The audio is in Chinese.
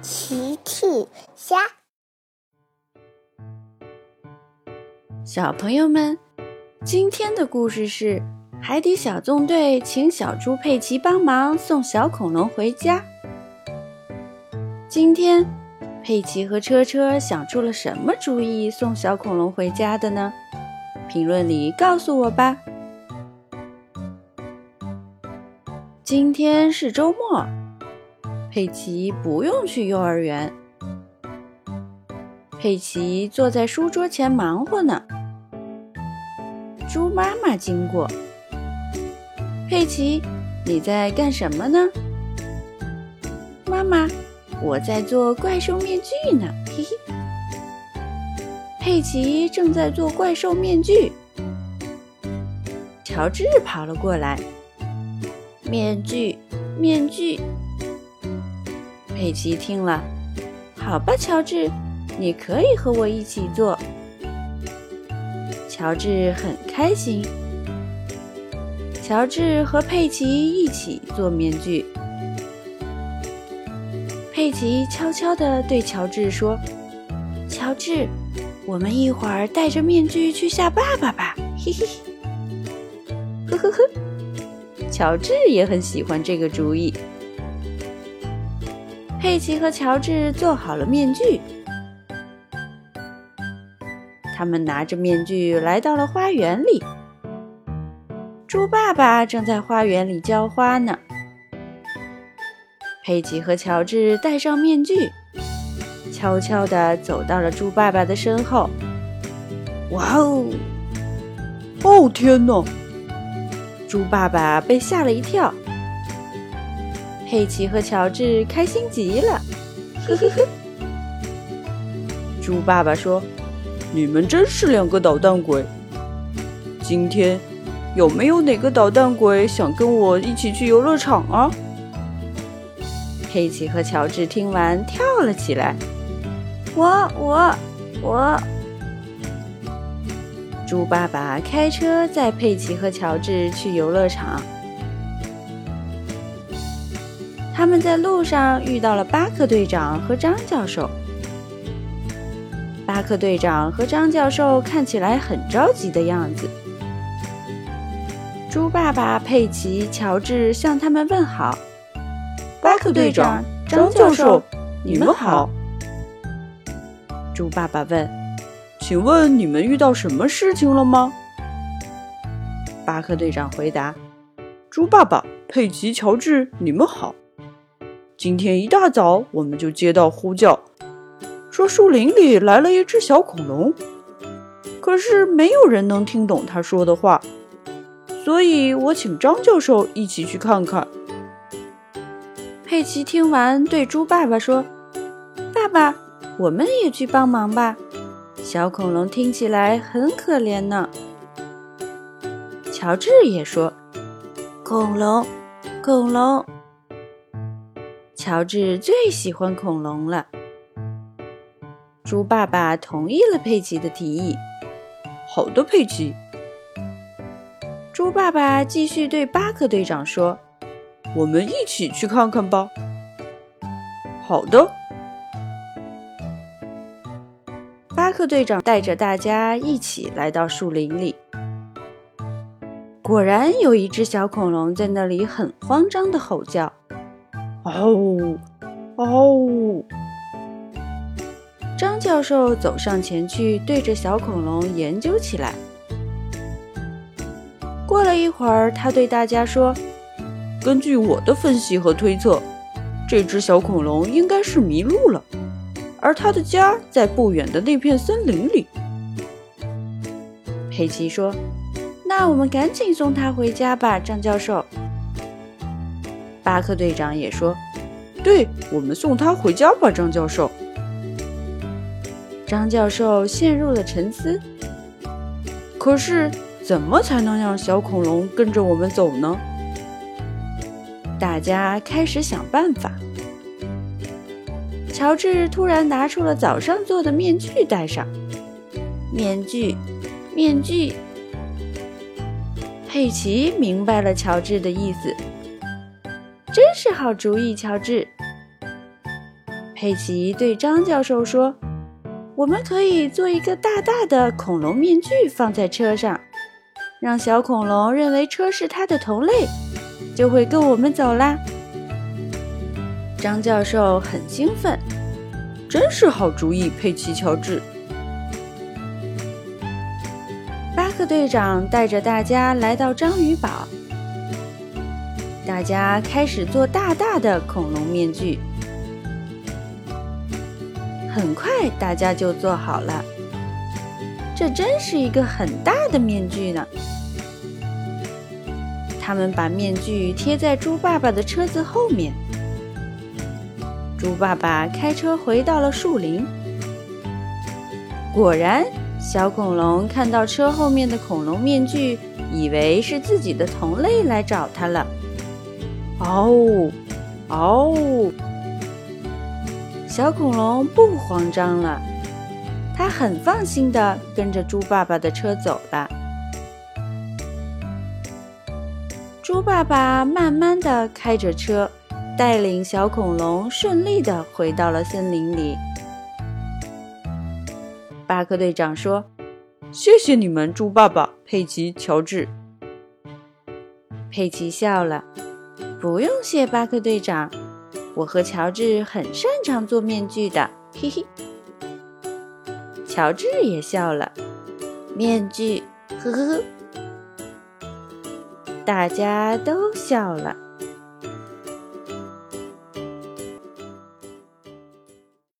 奇趣虾，小朋友们，今天的故事是海底小纵队请小猪佩奇帮忙送小恐龙回家。今天，佩奇和车车想出了什么主意送小恐龙回家的呢？评论里告诉我吧。今天是周末，佩奇不用去幼儿园。佩奇坐在书桌前忙活呢。猪妈妈经过，佩奇，你在干什么呢？妈妈，我在做怪兽面具呢。嘿嘿。佩奇正在做怪兽面具，乔治跑了过来。面具，面具。佩奇听了，好吧，乔治，你可以和我一起做。乔治很开心。乔治和佩奇一起做面具。佩奇悄悄地对乔治说：“乔治，我们一会儿戴着面具去吓爸爸吧。”嘿嘿嘿，呵呵呵。乔治也很喜欢这个主意。佩奇和乔治做好了面具，他们拿着面具来到了花园里。猪爸爸正在花园里浇花呢。佩奇和乔治戴上面具，悄悄地走到了猪爸爸的身后。哇哦！哦天哪！猪爸爸被吓了一跳，佩奇和乔治开心极了，呵呵呵。猪爸爸说：“你们真是两个捣蛋鬼！今天有没有哪个捣蛋鬼想跟我一起去游乐场啊？”佩奇和乔治听完跳了起来，我我我。猪爸爸开车载佩奇和乔治去游乐场。他们在路上遇到了巴克队长和张教授。巴克队长和张教授看起来很着急的样子。猪爸爸、佩奇、乔治向他们问好。巴克队长、张教授，你们好。猪爸爸问。请问你们遇到什么事情了吗？巴克队长回答：“猪爸爸、佩奇、乔治，你们好。今天一大早我们就接到呼叫，说树林里来了一只小恐龙，可是没有人能听懂他说的话，所以我请张教授一起去看看。”佩奇听完对猪爸爸说：“爸爸，我们也去帮忙吧。”小恐龙听起来很可怜呢。乔治也说：“恐龙，恐龙。”乔治最喜欢恐龙了。猪爸爸同意了佩奇的提议。好的，佩奇。猪爸爸继续对巴克队长说：“我们一起去看看吧。”好的。巴克队长带着大家一起来到树林里，果然有一只小恐龙在那里很慌张的吼叫：“哦，哦！”张教授走上前去，对着小恐龙研究起来。过了一会儿，他对大家说：“根据我的分析和推测，这只小恐龙应该是迷路了。”而他的家在不远的那片森林里。佩奇说：“那我们赶紧送他回家吧。”张教授。巴克队长也说：“对，我们送他回家吧。”张教授。张教授陷入了沉思。可是，怎么才能让小恐龙跟着我们走呢？大家开始想办法。乔治突然拿出了早上做的面具，戴上。面具，面具。佩奇明白了乔治的意思，真是好主意，乔治。佩奇对张教授说：“我们可以做一个大大的恐龙面具放在车上，让小恐龙认为车是它的同类，就会跟我们走啦。”张教授很兴奋，真是好主意，佩奇、乔治。巴克队长带着大家来到章鱼堡，大家开始做大大的恐龙面具。很快，大家就做好了。这真是一个很大的面具呢。他们把面具贴在猪爸爸的车子后面。猪爸爸开车回到了树林。果然，小恐龙看到车后面的恐龙面具，以为是自己的同类来找他了。嗷嗷！小恐龙不慌张了，它很放心的跟着猪爸爸的车走了。猪爸爸慢慢的开着车。带领小恐龙顺利的回到了森林里。巴克队长说：“谢谢你们，猪爸爸、佩奇、乔治。”佩奇笑了：“不用谢，巴克队长，我和乔治很擅长做面具的。”嘿嘿。乔治也笑了：“面具，呵呵呵。”大家都笑了。